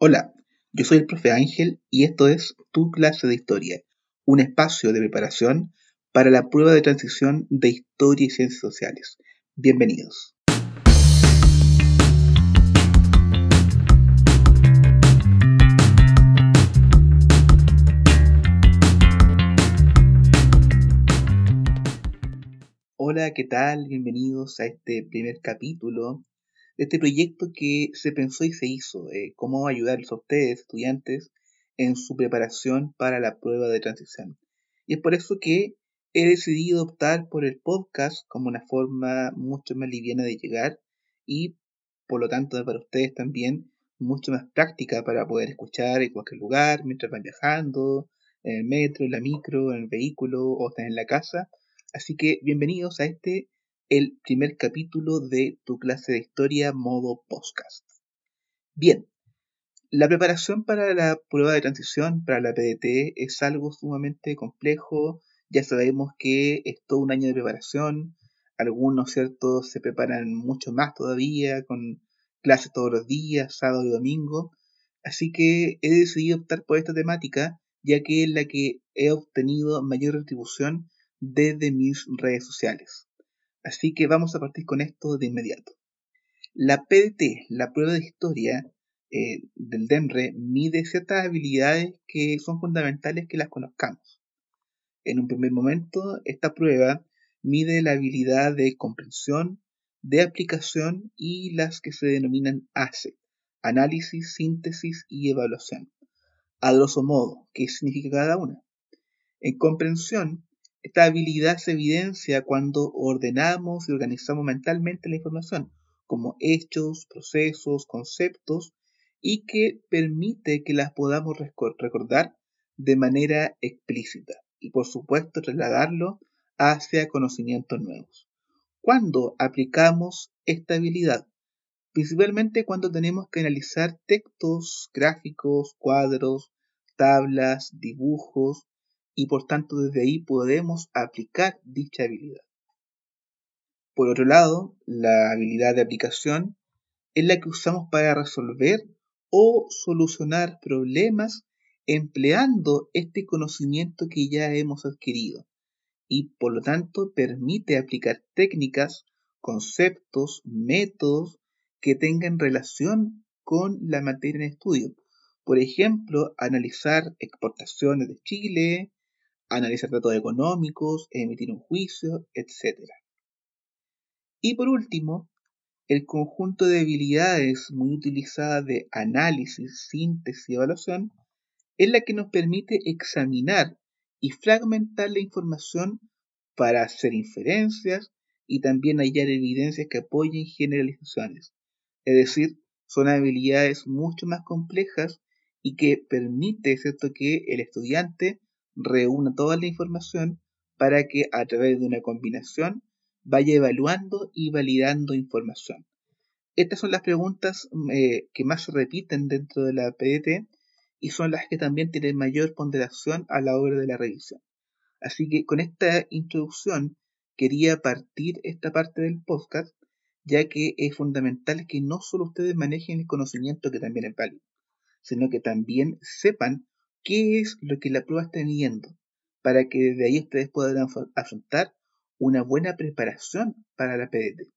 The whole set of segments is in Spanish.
Hola, yo soy el profe Ángel y esto es Tu clase de historia, un espacio de preparación para la prueba de transición de historia y ciencias sociales. Bienvenidos. Hola, ¿qué tal? Bienvenidos a este primer capítulo este proyecto que se pensó y se hizo, eh, cómo ayudarles a ustedes, estudiantes, en su preparación para la prueba de transición. Y es por eso que he decidido optar por el podcast como una forma mucho más liviana de llegar y por lo tanto para ustedes también mucho más práctica para poder escuchar en cualquier lugar mientras van viajando, en el metro, en la micro, en el vehículo o están en la casa. Así que bienvenidos a este el primer capítulo de tu clase de historia modo podcast. Bien, la preparación para la prueba de transición, para la PDT, es algo sumamente complejo. Ya sabemos que es todo un año de preparación. Algunos, ¿cierto?, se preparan mucho más todavía, con clases todos los días, sábado y domingo. Así que he decidido optar por esta temática, ya que es la que he obtenido mayor retribución desde mis redes sociales. Así que vamos a partir con esto de inmediato. La PDT, la prueba de historia eh, del DEMRE, mide ciertas habilidades que son fundamentales que las conozcamos. En un primer momento, esta prueba mide la habilidad de comprensión, de aplicación y las que se denominan ACE, análisis, síntesis y evaluación. A grosso modo, ¿qué significa cada una? En comprensión, esta habilidad se evidencia cuando ordenamos y organizamos mentalmente la información, como hechos, procesos, conceptos, y que permite que las podamos recordar de manera explícita y por supuesto trasladarlo hacia conocimientos nuevos. ¿Cuándo aplicamos esta habilidad? Principalmente cuando tenemos que analizar textos, gráficos, cuadros, tablas, dibujos y por tanto desde ahí podemos aplicar dicha habilidad. Por otro lado, la habilidad de aplicación es la que usamos para resolver o solucionar problemas empleando este conocimiento que ya hemos adquirido y por lo tanto permite aplicar técnicas, conceptos, métodos que tengan relación con la materia en estudio. Por ejemplo, analizar exportaciones de Chile, analizar datos económicos, emitir un juicio, etc. Y por último, el conjunto de habilidades muy utilizadas de análisis, síntesis y evaluación es la que nos permite examinar y fragmentar la información para hacer inferencias y también hallar evidencias que apoyen generalizaciones. Es decir, son habilidades mucho más complejas y que permite ¿cierto? que el estudiante reúna toda la información para que a través de una combinación vaya evaluando y validando información. Estas son las preguntas eh, que más se repiten dentro de la PDT y son las que también tienen mayor ponderación a la hora de la revisión. Así que con esta introducción quería partir esta parte del podcast, ya que es fundamental que no solo ustedes manejen el conocimiento que también es válido, sino que también sepan qué es lo que la prueba está midiendo, para que desde ahí ustedes puedan afrontar una buena preparación para la PDT.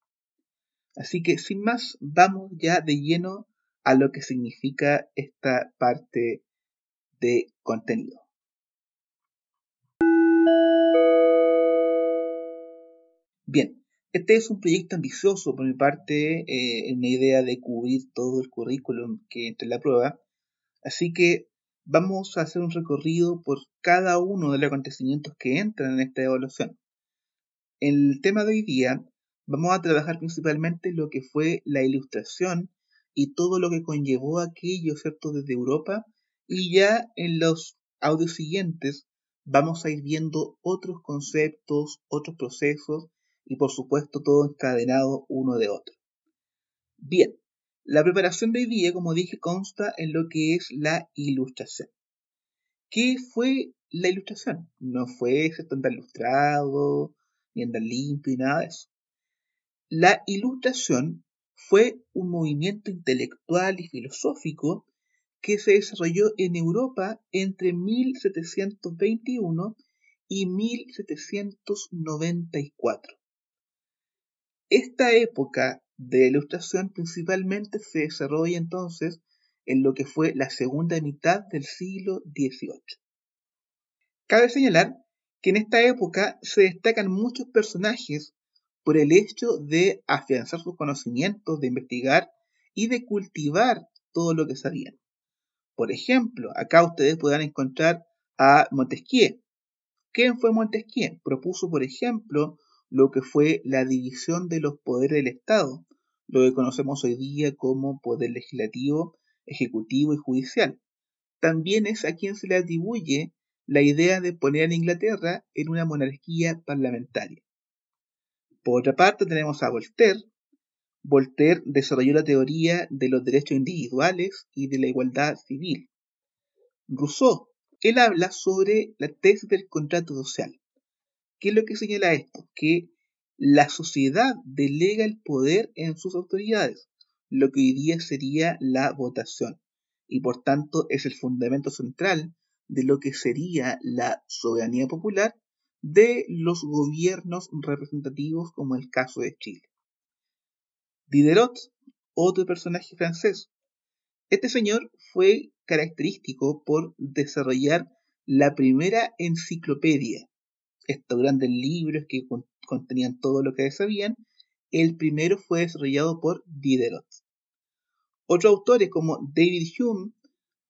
Así que sin más, vamos ya de lleno a lo que significa esta parte de contenido. Bien, este es un proyecto ambicioso por mi parte, eh, una idea de cubrir todo el currículum que entre la prueba, así que vamos a hacer un recorrido por cada uno de los acontecimientos que entran en esta evaluación. En el tema de hoy día vamos a trabajar principalmente lo que fue la ilustración y todo lo que conllevó aquello, ¿cierto?, desde Europa. Y ya en los audios siguientes vamos a ir viendo otros conceptos, otros procesos y por supuesto todo encadenado uno de otro. Bien, la preparación de hoy día, como dije, consta en lo que es la ilustración. ¿Qué fue la ilustración? No fue esto andar ilustrado, ni andar limpio, y nada de eso. La ilustración fue un movimiento intelectual y filosófico que se desarrolló en Europa entre 1721 y 1794. Esta época de ilustración principalmente se desarrolla entonces en lo que fue la segunda mitad del siglo XVIII. Cabe señalar que en esta época se destacan muchos personajes por el hecho de afianzar sus conocimientos, de investigar y de cultivar todo lo que sabían. Por ejemplo, acá ustedes podrán encontrar a Montesquieu. ¿Quién fue Montesquieu? Propuso, por ejemplo, lo que fue la división de los poderes del Estado, lo que conocemos hoy día como poder legislativo, ejecutivo y judicial. También es a quien se le atribuye la idea de poner a Inglaterra en una monarquía parlamentaria. Por otra parte tenemos a Voltaire. Voltaire desarrolló la teoría de los derechos individuales y de la igualdad civil. Rousseau, él habla sobre la tesis del contrato social. ¿Qué es lo que señala esto? Que la sociedad delega el poder en sus autoridades, lo que hoy día sería la votación, y por tanto es el fundamento central de lo que sería la soberanía popular de los gobiernos representativos como el caso de Chile. Diderot, otro personaje francés. Este señor fue característico por desarrollar la primera enciclopedia, estos grandes libros que contenían todo lo que sabían, el primero fue desarrollado por Diderot. Otros autores como David Hume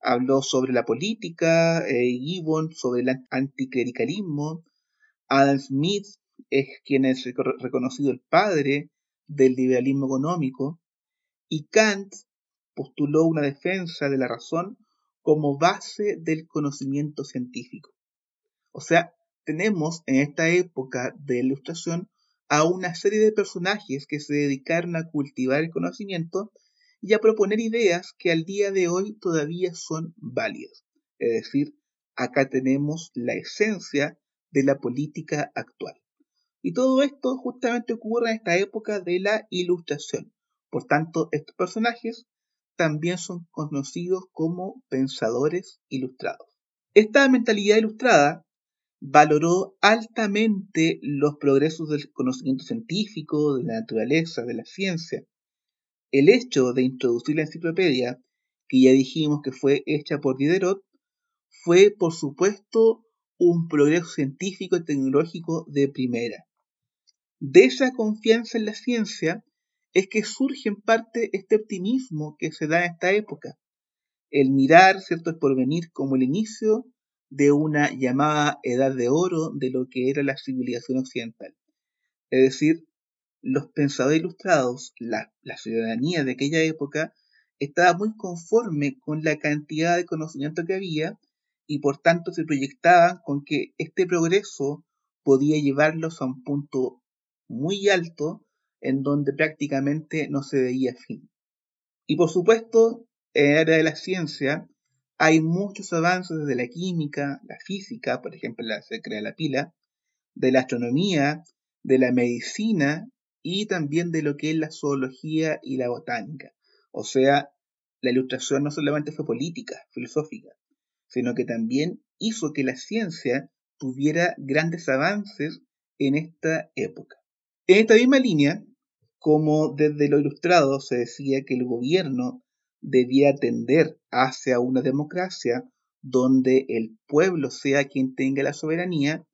habló sobre la política, eh, Gibbon sobre el anticlericalismo, Adam Smith es quien es reconocido el padre del liberalismo económico, y Kant postuló una defensa de la razón como base del conocimiento científico. O sea, tenemos en esta época de ilustración a una serie de personajes que se dedicaron a cultivar el conocimiento y a proponer ideas que al día de hoy todavía son válidas. Es decir, acá tenemos la esencia de la política actual. Y todo esto justamente ocurre en esta época de la ilustración. Por tanto, estos personajes también son conocidos como pensadores ilustrados. Esta mentalidad ilustrada valoró altamente los progresos del conocimiento científico, de la naturaleza, de la ciencia. El hecho de introducir la enciclopedia, que ya dijimos que fue hecha por Diderot, fue por supuesto un progreso científico y tecnológico de primera. De esa confianza en la ciencia es que surge en parte este optimismo que se da en esta época, el mirar cierto el porvenir como el inicio de una llamada edad de oro de lo que era la civilización occidental. Es decir, los pensadores ilustrados, la, ciudadanía de aquella época, estaba muy conforme con la cantidad de conocimiento que había y por tanto se proyectaban con que este progreso podía llevarlos a un punto muy alto en donde prácticamente no se veía fin. Y por supuesto, en el área de la ciencia, hay muchos avances desde la química, la física, por ejemplo, la se crea la pila, de la astronomía, de la medicina y también de lo que es la zoología y la botánica. O sea, la ilustración no solamente fue política, filosófica, sino que también hizo que la ciencia tuviera grandes avances en esta época. En esta misma línea, como desde lo ilustrado se decía que el gobierno debía tender hacia una democracia donde el pueblo sea quien tenga la soberanía,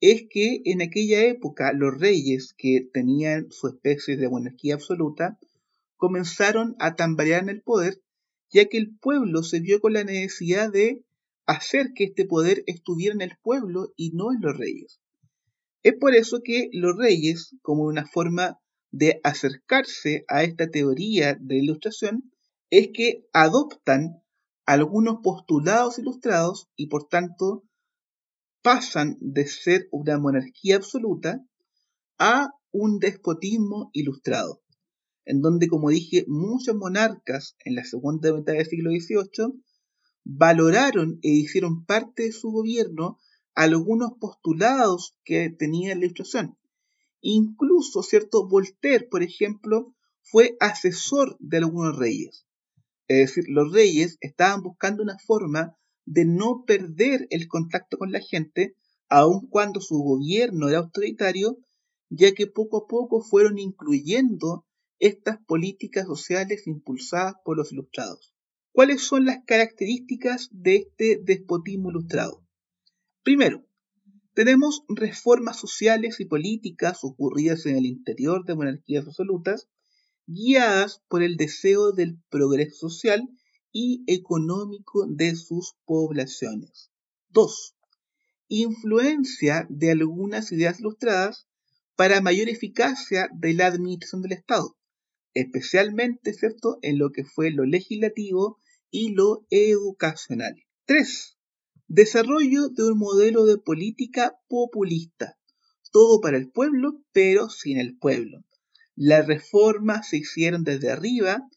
es que en aquella época los reyes que tenían su especie de monarquía absoluta comenzaron a tambalear en el poder, ya que el pueblo se vio con la necesidad de hacer que este poder estuviera en el pueblo y no en los reyes. Es por eso que los reyes, como una forma de acercarse a esta teoría de ilustración, es que adoptan algunos postulados ilustrados y por tanto pasan de ser una monarquía absoluta a un despotismo ilustrado, en donde, como dije, muchos monarcas en la segunda mitad del siglo XVIII valoraron e hicieron parte de su gobierno algunos postulados que tenía la ilustración. Incluso, ¿cierto? Voltaire, por ejemplo, fue asesor de algunos reyes. Es decir, los reyes estaban buscando una forma de no perder el contacto con la gente, aun cuando su gobierno era autoritario, ya que poco a poco fueron incluyendo estas políticas sociales impulsadas por los ilustrados. ¿Cuáles son las características de este despotismo ilustrado? Primero, tenemos reformas sociales y políticas ocurridas en el interior de monarquías absolutas, guiadas por el deseo del progreso social y económico de sus poblaciones. 2. Influencia de algunas ideas ilustradas para mayor eficacia de la administración del Estado, especialmente ¿cierto? en lo que fue lo legislativo y lo educacional. 3. Desarrollo de un modelo de política populista. Todo para el pueblo, pero sin el pueblo. Las reformas se hicieron desde arriba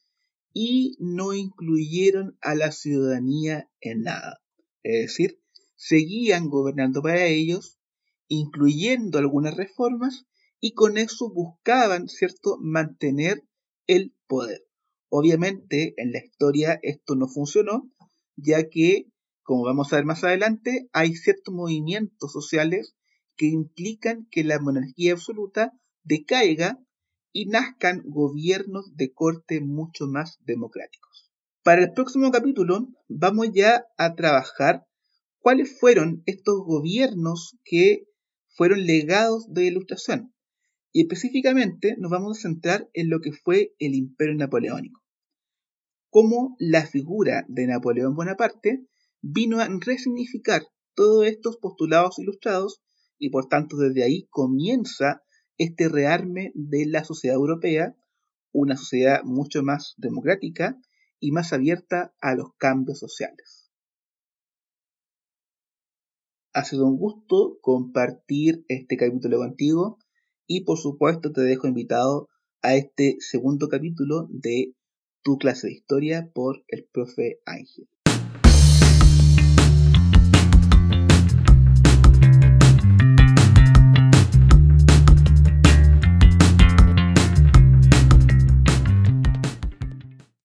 y no incluyeron a la ciudadanía en nada. Es decir, seguían gobernando para ellos, incluyendo algunas reformas, y con eso buscaban, ¿cierto?, mantener el poder. Obviamente en la historia esto no funcionó, ya que, como vamos a ver más adelante, hay ciertos movimientos sociales que implican que la monarquía absoluta decaiga y nazcan gobiernos de corte mucho más democráticos. Para el próximo capítulo vamos ya a trabajar cuáles fueron estos gobiernos que fueron legados de ilustración. Y específicamente nos vamos a centrar en lo que fue el imperio napoleónico. Cómo la figura de Napoleón Bonaparte vino a resignificar todos estos postulados ilustrados y por tanto desde ahí comienza este rearme de la sociedad europea, una sociedad mucho más democrática y más abierta a los cambios sociales. Ha sido un gusto compartir este capítulo contigo y por supuesto te dejo invitado a este segundo capítulo de Tu clase de historia por el profe Ángel.